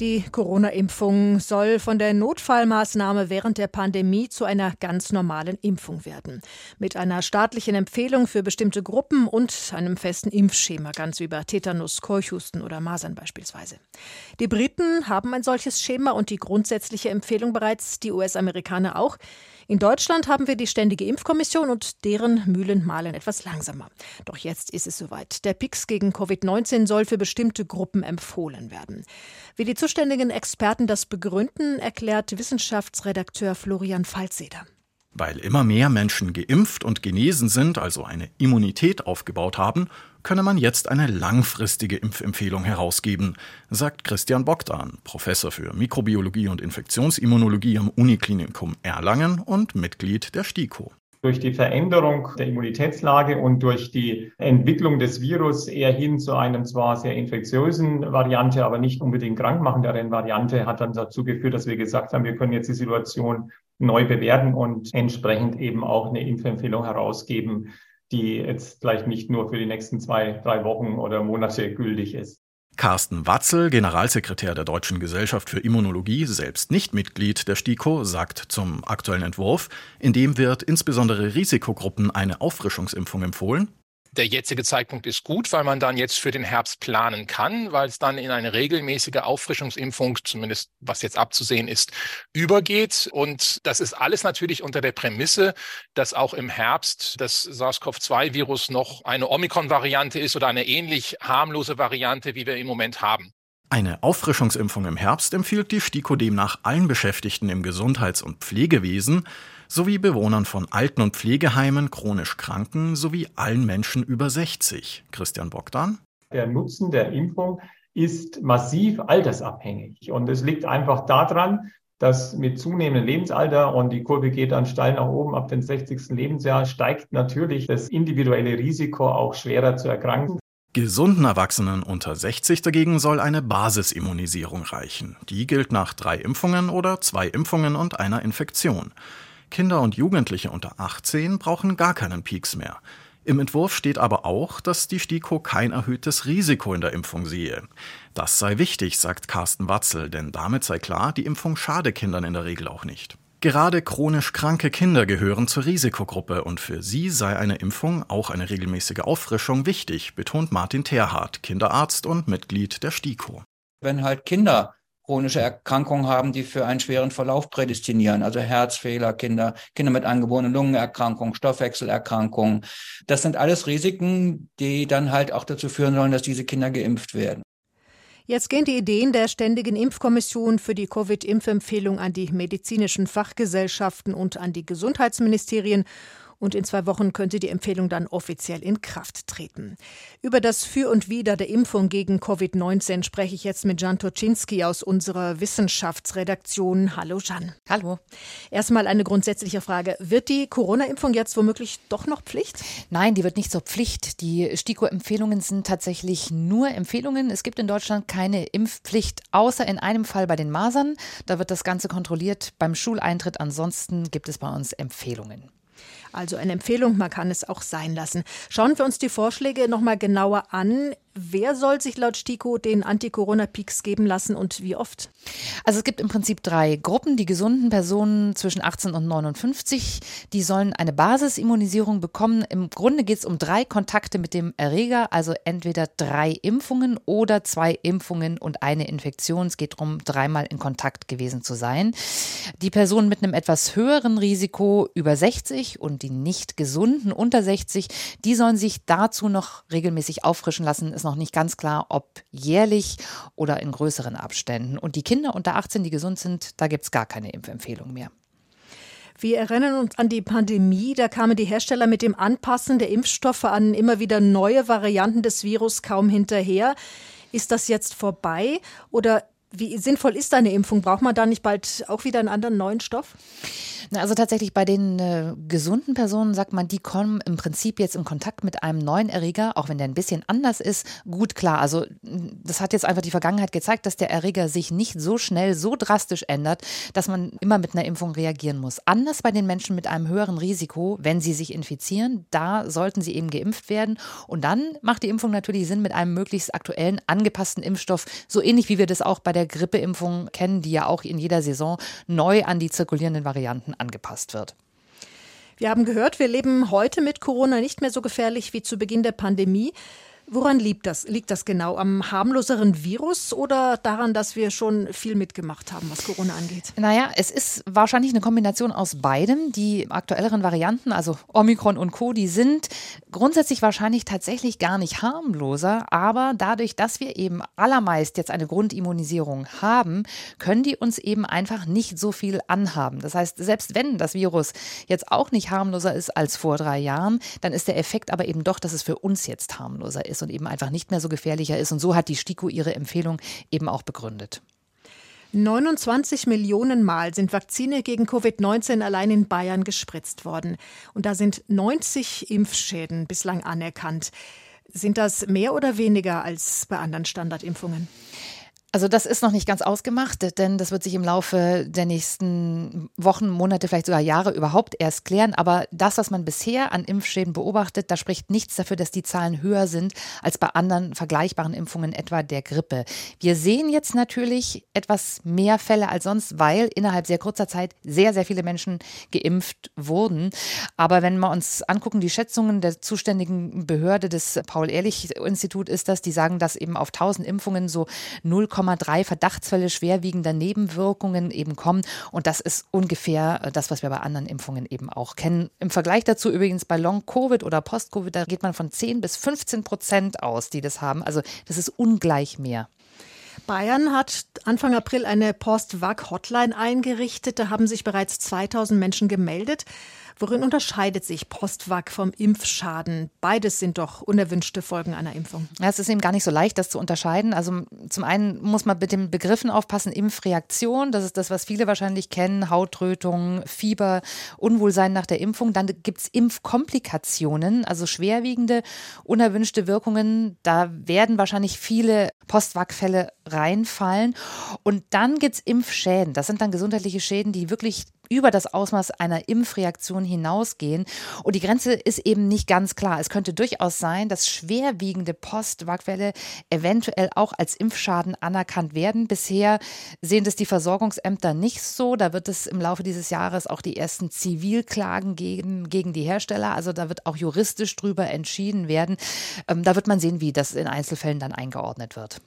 Die Corona-Impfung soll von der Notfallmaßnahme während der Pandemie zu einer ganz normalen Impfung werden. Mit einer staatlichen Empfehlung für bestimmte Gruppen und einem festen Impfschema, ganz wie bei Tetanus, Keuchhusten oder Masern beispielsweise. Die Briten haben ein solches Schema und die grundsätzliche Empfehlung bereits, die US-Amerikaner auch. In Deutschland haben wir die Ständige Impfkommission und deren Mühlen malen etwas langsamer. Doch jetzt ist es soweit. Der Pix gegen Covid-19 soll für bestimmte Gruppen empfohlen werden. Wie die zuständigen Experten das begründen, erklärt Wissenschaftsredakteur Florian Falzeder. Weil immer mehr Menschen geimpft und genesen sind, also eine Immunität aufgebaut haben, könne man jetzt eine langfristige Impfempfehlung herausgeben, sagt Christian Bogdan, Professor für Mikrobiologie und Infektionsimmunologie am Uniklinikum Erlangen und Mitglied der STIKO durch die Veränderung der Immunitätslage und durch die Entwicklung des Virus eher hin zu einem zwar sehr infektiösen Variante, aber nicht unbedingt krankmachenderen Variante, hat dann dazu geführt, dass wir gesagt haben, wir können jetzt die Situation neu bewerten und entsprechend eben auch eine Impfempfehlung herausgeben, die jetzt vielleicht nicht nur für die nächsten zwei, drei Wochen oder Monate gültig ist. Carsten Watzel, Generalsekretär der Deutschen Gesellschaft für Immunologie, selbst nicht Mitglied der STIKO, sagt zum aktuellen Entwurf, in dem wird insbesondere Risikogruppen eine Auffrischungsimpfung empfohlen der jetzige Zeitpunkt ist gut, weil man dann jetzt für den Herbst planen kann, weil es dann in eine regelmäßige Auffrischungsimpfung, zumindest was jetzt abzusehen ist, übergeht. Und das ist alles natürlich unter der Prämisse, dass auch im Herbst das SARS-CoV-2-Virus noch eine Omikron-Variante ist oder eine ähnlich harmlose Variante, wie wir im Moment haben. Eine Auffrischungsimpfung im Herbst empfiehlt die STIKO demnach allen Beschäftigten im Gesundheits- und Pflegewesen sowie Bewohnern von Alten- und Pflegeheimen, chronisch Kranken sowie allen Menschen über 60. Christian Bogdan. Der Nutzen der Impfung ist massiv altersabhängig und es liegt einfach daran, dass mit zunehmendem Lebensalter und die Kurve geht dann steil nach oben ab dem 60. Lebensjahr steigt natürlich das individuelle Risiko auch schwerer zu erkranken. Gesunden Erwachsenen unter 60 dagegen soll eine Basisimmunisierung reichen. Die gilt nach drei Impfungen oder zwei Impfungen und einer Infektion. Kinder und Jugendliche unter 18 brauchen gar keinen Peaks mehr. Im Entwurf steht aber auch, dass die STIKO kein erhöhtes Risiko in der Impfung sehe. Das sei wichtig, sagt Carsten Watzel, denn damit sei klar, die Impfung schade Kindern in der Regel auch nicht. Gerade chronisch kranke Kinder gehören zur Risikogruppe und für sie sei eine Impfung, auch eine regelmäßige Auffrischung, wichtig, betont Martin Terhardt, Kinderarzt und Mitglied der STIKO. Wenn halt Kinder chronische Erkrankungen haben, die für einen schweren Verlauf prädestinieren, also Herzfehler, Kinder, Kinder mit angeborenen Lungenerkrankungen, Stoffwechselerkrankungen. Das sind alles Risiken, die dann halt auch dazu führen sollen, dass diese Kinder geimpft werden. Jetzt gehen die Ideen der Ständigen Impfkommission für die Covid-Impfempfehlung an die medizinischen Fachgesellschaften und an die Gesundheitsministerien und in zwei Wochen könnte die Empfehlung dann offiziell in Kraft treten. Über das Für und Wider der Impfung gegen Covid-19 spreche ich jetzt mit Jan Toczynski aus unserer Wissenschaftsredaktion. Hallo Jan. Hallo. Erstmal eine grundsätzliche Frage. Wird die Corona-Impfung jetzt womöglich doch noch Pflicht? Nein, die wird nicht zur Pflicht. Die STIKO-Empfehlungen sind tatsächlich nur Empfehlungen. Es gibt in Deutschland keine Impfpflicht, außer in einem Fall bei den Masern. Da wird das Ganze kontrolliert beim Schuleintritt. Ansonsten gibt es bei uns Empfehlungen. Also eine Empfehlung, man kann es auch sein lassen. Schauen wir uns die Vorschläge noch mal genauer an. Wer soll sich laut STIKO den Anti-Corona-Peaks geben lassen und wie oft? Also es gibt im Prinzip drei Gruppen. Die gesunden Personen zwischen 18 und 59, die sollen eine Basisimmunisierung bekommen. Im Grunde geht es um drei Kontakte mit dem Erreger, also entweder drei Impfungen oder zwei Impfungen und eine Infektion. Es geht darum, dreimal in Kontakt gewesen zu sein. Die Personen mit einem etwas höheren Risiko über 60 und die nicht gesunden unter 60, die sollen sich dazu noch regelmäßig auffrischen lassen. Ist noch nicht ganz klar, ob jährlich oder in größeren Abständen. Und die Kinder unter 18, die gesund sind, da gibt es gar keine Impfempfehlung mehr. Wir erinnern uns an die Pandemie. Da kamen die Hersteller mit dem Anpassen der Impfstoffe an immer wieder neue Varianten des Virus kaum hinterher. Ist das jetzt vorbei oder Wie sinnvoll ist eine Impfung? Braucht man da nicht bald auch wieder einen anderen neuen Stoff? Also tatsächlich bei den äh, gesunden Personen sagt man, die kommen im Prinzip jetzt in Kontakt mit einem neuen Erreger, auch wenn der ein bisschen anders ist. Gut klar, also das hat jetzt einfach die Vergangenheit gezeigt, dass der Erreger sich nicht so schnell, so drastisch ändert, dass man immer mit einer Impfung reagieren muss. Anders bei den Menschen mit einem höheren Risiko, wenn sie sich infizieren, da sollten sie eben geimpft werden. Und dann macht die Impfung natürlich Sinn mit einem möglichst aktuellen, angepassten Impfstoff, so ähnlich wie wir das auch bei der Grippeimpfung kennen, die ja auch in jeder Saison neu an die zirkulierenden Varianten angepasst wird. Wir haben gehört, wir leben heute mit Corona nicht mehr so gefährlich wie zu Beginn der Pandemie. Woran liegt das? Liegt das genau am harmloseren Virus oder daran, dass wir schon viel mitgemacht haben, was Corona angeht? Naja, es ist wahrscheinlich eine Kombination aus beidem. Die aktuelleren Varianten, also Omikron und Co., die sind grundsätzlich wahrscheinlich tatsächlich gar nicht harmloser, aber dadurch, dass wir eben allermeist jetzt eine Grundimmunisierung haben, können die uns eben einfach nicht so viel anhaben. Das heißt, selbst wenn das Virus jetzt auch nicht harmloser ist als vor drei Jahren, dann ist der Effekt aber eben doch, dass es für uns jetzt harmloser ist ist und eben einfach nicht mehr so gefährlicher ist. Und so hat die STIKO ihre Empfehlung eben auch begründet. 29 Millionen Mal sind Vakzine gegen Covid-19 allein in Bayern gespritzt worden. Und da sind 90 Impfschäden bislang anerkannt. Sind das mehr oder weniger als bei anderen Standardimpfungen? Also das ist noch nicht ganz ausgemacht, denn das wird sich im Laufe der nächsten Wochen, Monate, vielleicht sogar Jahre überhaupt erst klären. Aber das, was man bisher an Impfschäden beobachtet, da spricht nichts dafür, dass die Zahlen höher sind als bei anderen vergleichbaren Impfungen, etwa der Grippe. Wir sehen jetzt natürlich etwas mehr Fälle als sonst, weil innerhalb sehr kurzer Zeit sehr, sehr viele Menschen geimpft wurden. Aber wenn wir uns angucken, die Schätzungen der zuständigen Behörde des Paul-Ehrlich-Institut ist das, die sagen, dass eben auf 1000 Impfungen so 0, 1,3 Verdachtsfälle schwerwiegender Nebenwirkungen eben kommen. Und das ist ungefähr äh, das, was wir bei anderen Impfungen eben auch kennen. Im Vergleich dazu übrigens bei Long-Covid oder Post-Covid, da geht man von 10 bis 15 Prozent aus, die das haben. Also das ist ungleich mehr. Bayern hat Anfang April eine Post-Vac-Hotline eingerichtet. Da haben sich bereits 2000 Menschen gemeldet. Worin unterscheidet sich Postvac vom Impfschaden? Beides sind doch unerwünschte Folgen einer Impfung. Ja, es ist eben gar nicht so leicht, das zu unterscheiden. Also zum einen muss man mit den Begriffen aufpassen, Impfreaktion, das ist das, was viele wahrscheinlich kennen, Hautrötung, Fieber, Unwohlsein nach der Impfung. Dann gibt es Impfkomplikationen, also schwerwiegende, unerwünschte Wirkungen. Da werden wahrscheinlich viele Postvac-Fälle reinfallen. Und dann gibt es Impfschäden. Das sind dann gesundheitliche Schäden, die wirklich über das Ausmaß einer Impfreaktion hinausgehen. Und die Grenze ist eben nicht ganz klar. Es könnte durchaus sein, dass schwerwiegende Postwagwelle eventuell auch als Impfschaden anerkannt werden. Bisher sehen das die Versorgungsämter nicht so. Da wird es im Laufe dieses Jahres auch die ersten Zivilklagen geben gegen die Hersteller. Also da wird auch juristisch drüber entschieden werden. Ähm, da wird man sehen, wie das in Einzelfällen dann eingeordnet wird.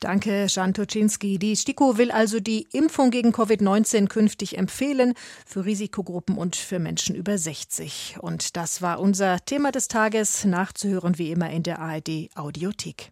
Danke, Jan Toczynski. Die STIKO will also die Impfung gegen Covid-19 künftig empfehlen für Risikogruppen und für Menschen über 60. Und das war unser Thema des Tages, nachzuhören wie immer in der ARD Audiothek.